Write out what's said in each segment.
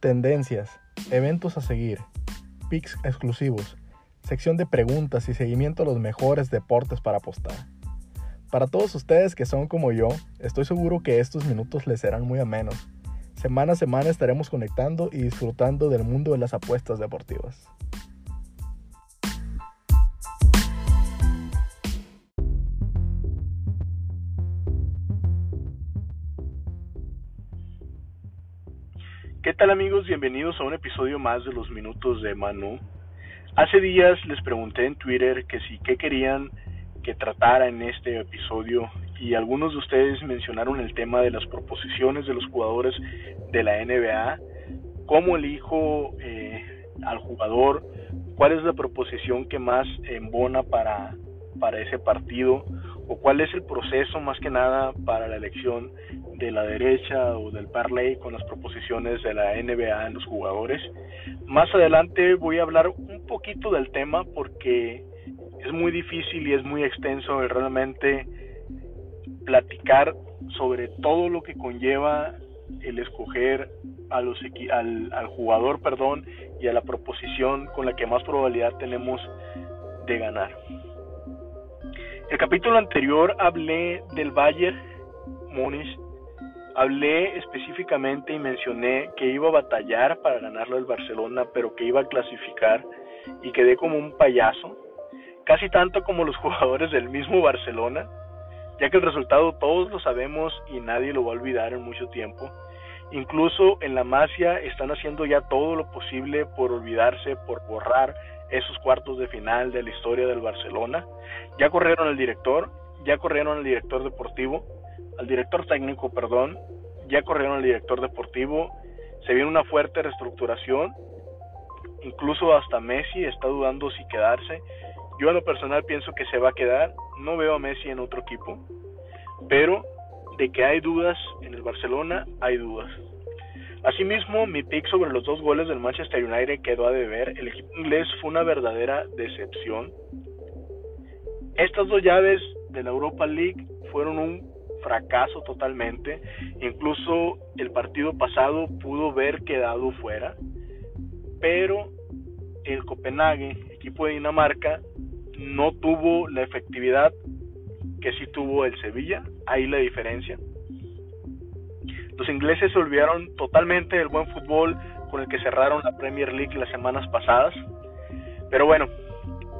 tendencias, eventos a seguir, pics exclusivos, sección de preguntas y seguimiento a los mejores deportes para apostar. Para todos ustedes que son como yo, estoy seguro que estos minutos les serán muy amenos. Semana a semana estaremos conectando y disfrutando del mundo de las apuestas deportivas. Tal amigos? Bienvenidos a un episodio más de los minutos de Manu. Hace días les pregunté en Twitter que si qué querían que tratara en este episodio y algunos de ustedes mencionaron el tema de las proposiciones de los jugadores de la NBA, cómo elijo eh, al jugador, cuál es la proposición que más embona para, para ese partido o cuál es el proceso más que nada para la elección de la derecha o del parlay con las proposiciones de la NBA en los jugadores. Más adelante voy a hablar un poquito del tema porque es muy difícil y es muy extenso realmente platicar sobre todo lo que conlleva el escoger a los al, al jugador perdón y a la proposición con la que más probabilidad tenemos de ganar. El capítulo anterior hablé del Bayern Múnich Hablé específicamente y mencioné que iba a batallar para ganarlo el Barcelona, pero que iba a clasificar y quedé como un payaso, casi tanto como los jugadores del mismo Barcelona, ya que el resultado todos lo sabemos y nadie lo va a olvidar en mucho tiempo. Incluso en la Masia están haciendo ya todo lo posible por olvidarse, por borrar esos cuartos de final de la historia del Barcelona. Ya corrieron al director, ya corrieron al director deportivo, al director técnico, perdón, ya corrieron al director deportivo, se viene una fuerte reestructuración, incluso hasta Messi está dudando si quedarse. Yo a lo personal pienso que se va a quedar, no veo a Messi en otro equipo, pero de que hay dudas en el Barcelona, hay dudas. Asimismo, mi pick sobre los dos goles del Manchester United quedó a deber. El equipo inglés fue una verdadera decepción. Estas dos llaves de la Europa League fueron un fracaso totalmente. Incluso el partido pasado pudo haber quedado fuera, pero el Copenhague, equipo de Dinamarca, no tuvo la efectividad que sí tuvo el Sevilla. Ahí la diferencia. Los ingleses se olvidaron totalmente del buen fútbol con el que cerraron la Premier League las semanas pasadas. Pero bueno,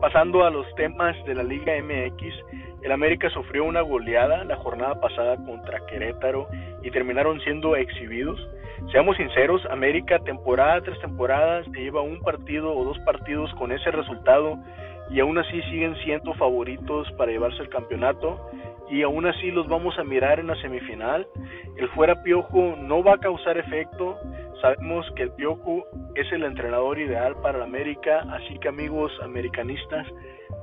pasando a los temas de la Liga MX, el América sufrió una goleada la jornada pasada contra Querétaro y terminaron siendo exhibidos. Seamos sinceros, América temporada tras temporada se lleva un partido o dos partidos con ese resultado y aún así siguen siendo favoritos para llevarse el campeonato y aún así los vamos a mirar en la semifinal. El fuera piojo no va a causar efecto. Sabemos que el piojo es el entrenador ideal para la América, así que amigos americanistas,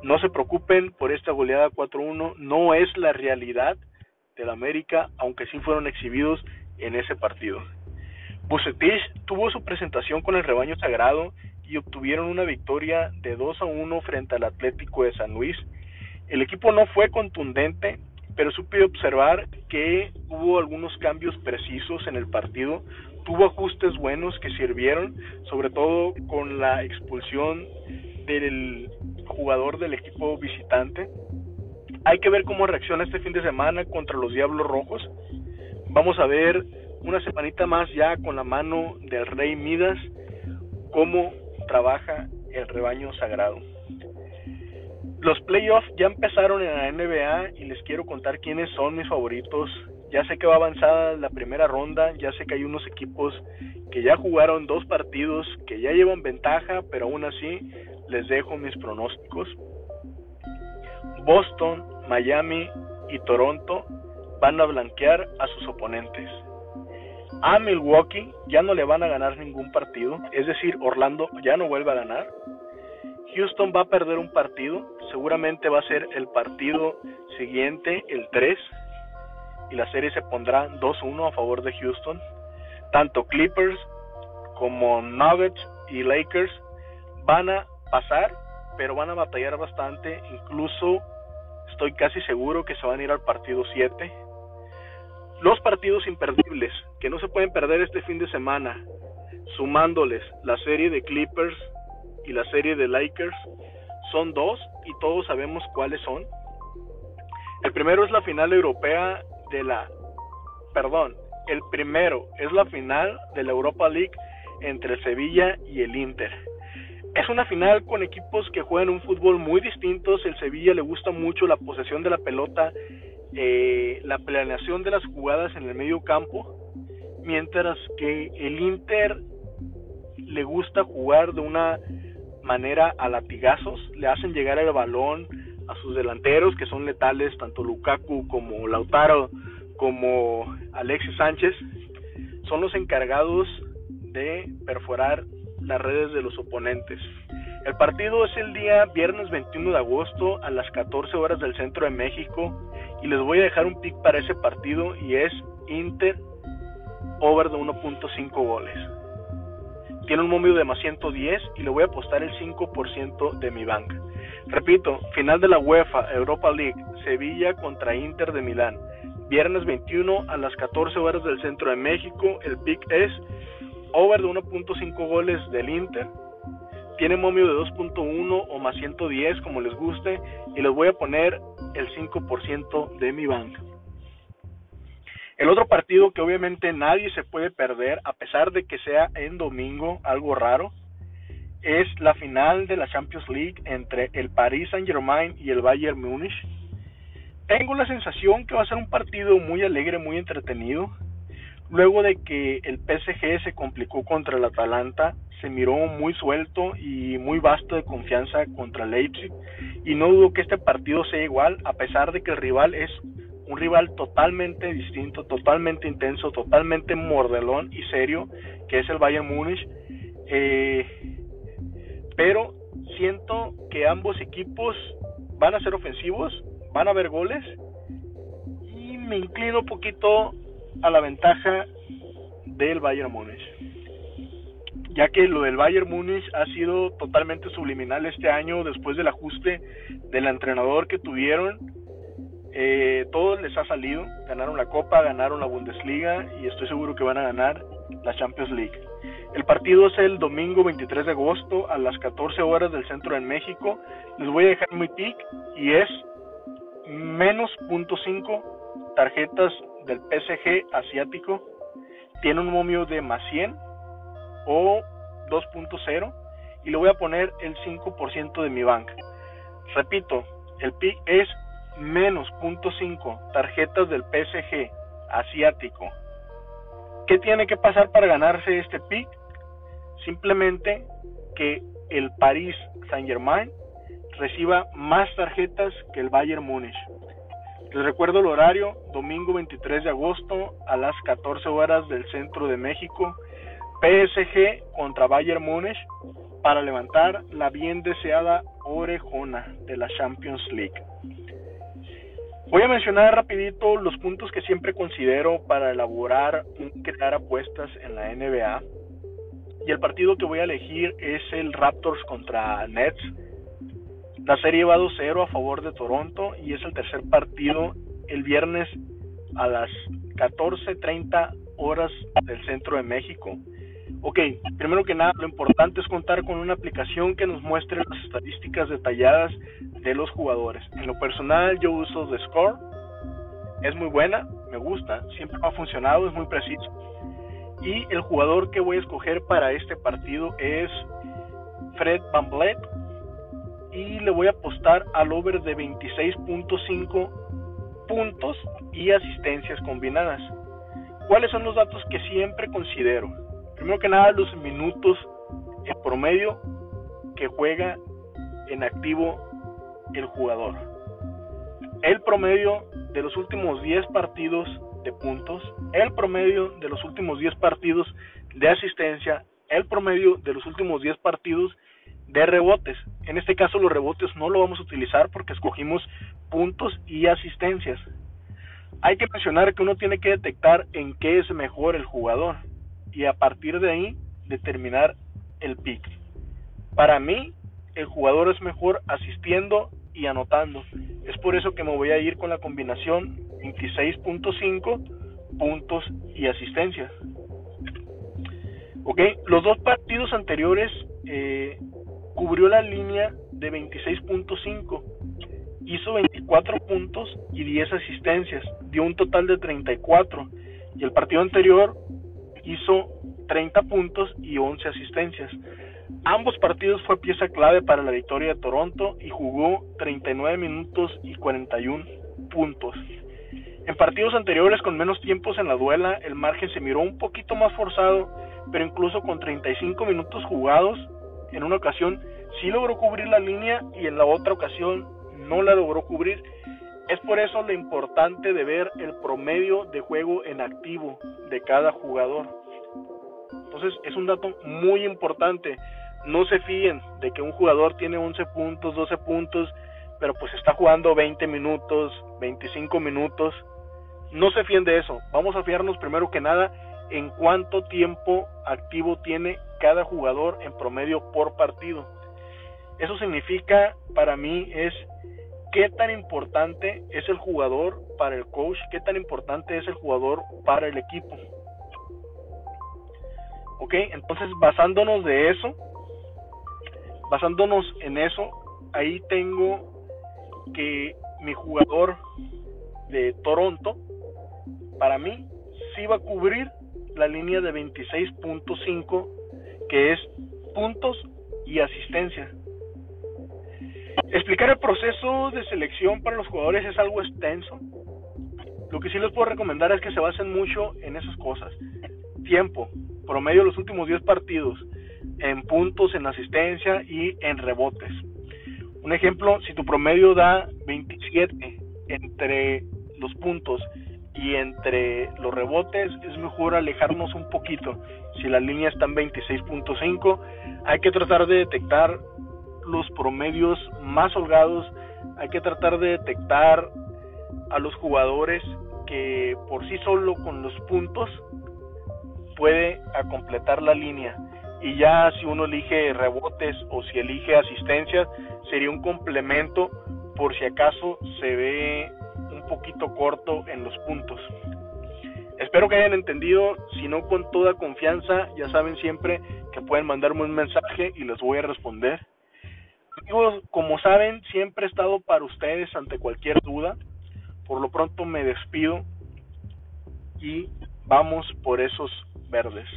no se preocupen por esta goleada 4-1, no es la realidad del América, aunque sí fueron exhibidos en ese partido. Bucetich tuvo su presentación con el rebaño sagrado y obtuvieron una victoria de 2 a 1 frente al Atlético de San Luis. El equipo no fue contundente, pero supe observar que hubo algunos cambios precisos en el partido, tuvo ajustes buenos que sirvieron, sobre todo con la expulsión del jugador del equipo visitante. Hay que ver cómo reacciona este fin de semana contra los Diablos Rojos. Vamos a ver una semanita más ya con la mano del Rey Midas cómo trabaja el rebaño sagrado. Los playoffs ya empezaron en la NBA y les quiero contar quiénes son mis favoritos. Ya sé que va avanzada la primera ronda, ya sé que hay unos equipos que ya jugaron dos partidos, que ya llevan ventaja, pero aún así les dejo mis pronósticos. Boston, Miami y Toronto van a blanquear a sus oponentes. A Milwaukee ya no le van a ganar ningún partido, es decir, Orlando ya no vuelve a ganar. Houston va a perder un partido, seguramente va a ser el partido siguiente, el 3, y la serie se pondrá 2-1 a favor de Houston. Tanto Clippers como Nuggets y Lakers van a pasar, pero van a batallar bastante. Incluso estoy casi seguro que se van a ir al partido 7. Los partidos imperdibles que no se pueden perder este fin de semana sumándoles la serie de Clippers y la serie de Lakers, son dos y todos sabemos cuáles son. El primero es la final europea de la, perdón, el primero es la final de la Europa League entre Sevilla y el Inter. Es una final con equipos que juegan un fútbol muy distintos. El Sevilla le gusta mucho la posesión de la pelota, eh, la planeación de las jugadas en el medio campo, mientras que el Inter le gusta jugar de una manera a latigazos, le hacen llegar el balón a sus delanteros que son letales, tanto Lukaku como Lautaro como Alexis Sánchez, son los encargados de perforar las redes de los oponentes. El partido es el día viernes 21 de agosto a las 14 horas del centro de México y les voy a dejar un pick para ese partido y es Inter over de 1.5 goles. Tiene un momio de más 110 y le voy a apostar el 5% de mi banca. Repito, final de la UEFA Europa League, Sevilla contra Inter de Milán. Viernes 21 a las 14 horas del centro de México. El pick es over de 1.5 goles del Inter. Tiene momio de 2.1 o más 110 como les guste y les voy a poner el 5% de mi banca. El otro partido que obviamente nadie se puede perder, a pesar de que sea en domingo, algo raro, es la final de la Champions League entre el Paris Saint Germain y el Bayern Múnich. Tengo la sensación que va a ser un partido muy alegre, muy entretenido. Luego de que el PSG se complicó contra el Atalanta, se miró muy suelto y muy vasto de confianza contra Leipzig y no dudo que este partido sea igual a pesar de que el rival es un rival totalmente distinto, totalmente intenso, totalmente mordelón y serio, que es el Bayern Múnich. Eh, pero siento que ambos equipos van a ser ofensivos, van a haber goles y me inclino un poquito a la ventaja del Bayern Múnich. Ya que lo del Bayern Múnich ha sido totalmente subliminal este año después del ajuste del entrenador que tuvieron eh, todo les ha salido, ganaron la Copa, ganaron la Bundesliga y estoy seguro que van a ganar la Champions League. El partido es el domingo 23 de agosto a las 14 horas del centro en México. Les voy a dejar mi pick y es menos punto .5 tarjetas del PSG asiático. Tiene un momio de más 100 o 2.0 y le voy a poner el 5% de mi banca. Repito, el pick es menos punto .5 tarjetas del PSG asiático. ¿Qué tiene que pasar para ganarse este pick? Simplemente que el Paris Saint-Germain reciba más tarjetas que el Bayern Múnich. Les recuerdo el horario, domingo 23 de agosto a las 14 horas del centro de México, PSG contra Bayern Múnich para levantar la bien deseada orejona de la Champions League. Voy a mencionar rapidito los puntos que siempre considero para elaborar un crear apuestas en la NBA. Y el partido que voy a elegir es el Raptors contra Nets. La serie va 2-0 a favor de Toronto y es el tercer partido el viernes a las 14:30 horas del centro de México. Ok, primero que nada, lo importante es contar con una aplicación que nos muestre las estadísticas detalladas de los jugadores. En lo personal, yo uso The Score, es muy buena, me gusta, siempre ha funcionado, es muy preciso. Y el jugador que voy a escoger para este partido es Fred Van Vliet y le voy a apostar al over de 26.5 puntos y asistencias combinadas. ¿Cuáles son los datos que siempre considero? Primero que nada, los minutos en promedio que juega en activo el jugador. El promedio de los últimos 10 partidos de puntos, el promedio de los últimos 10 partidos de asistencia, el promedio de los últimos 10 partidos de rebotes. En este caso los rebotes no lo vamos a utilizar porque escogimos puntos y asistencias. Hay que mencionar que uno tiene que detectar en qué es mejor el jugador y a partir de ahí determinar el pick. Para mí, el jugador es mejor asistiendo y anotando. Es por eso que me voy a ir con la combinación 26.5 puntos y asistencias. Ok, los dos partidos anteriores eh, cubrió la línea de 26.5, hizo 24 puntos y 10 asistencias, dio un total de 34. Y el partido anterior hizo 30 puntos y 11 asistencias. Ambos partidos fue pieza clave para la victoria de Toronto y jugó 39 minutos y 41 puntos. En partidos anteriores con menos tiempos en la duela, el margen se miró un poquito más forzado, pero incluso con 35 minutos jugados, en una ocasión sí logró cubrir la línea y en la otra ocasión no la logró cubrir. Es por eso lo importante de ver el promedio de juego en activo de cada jugador. Entonces es un dato muy importante. No se fíen de que un jugador tiene 11 puntos, 12 puntos, pero pues está jugando 20 minutos, 25 minutos no se fíen de eso. Vamos a fiarnos primero que nada en cuánto tiempo activo tiene cada jugador en promedio por partido. Eso significa para mí es qué tan importante es el jugador para el coach, qué tan importante es el jugador para el equipo. Ok, entonces basándonos de eso, basándonos en eso, ahí tengo que mi jugador de Toronto para mí sí va a cubrir la línea de 26.5 que es puntos y asistencia. Explicar el proceso de selección para los jugadores es algo extenso. Lo que sí les puedo recomendar es que se basen mucho en esas cosas. Tiempo, promedio de los últimos 10 partidos, en puntos, en asistencia y en rebotes. Un ejemplo, si tu promedio da 27 entre los puntos y entre los rebotes es mejor alejarnos un poquito. Si la línea está en 26.5, hay que tratar de detectar los promedios más holgados, hay que tratar de detectar a los jugadores que por sí solo con los puntos puede completar la línea y ya si uno elige rebotes o si elige asistencia sería un complemento por si acaso se ve poquito corto en los puntos. Espero que hayan entendido, si no con toda confianza, ya saben siempre que pueden mandarme un mensaje y les voy a responder. Como saben, siempre he estado para ustedes ante cualquier duda. Por lo pronto me despido y vamos por esos verdes.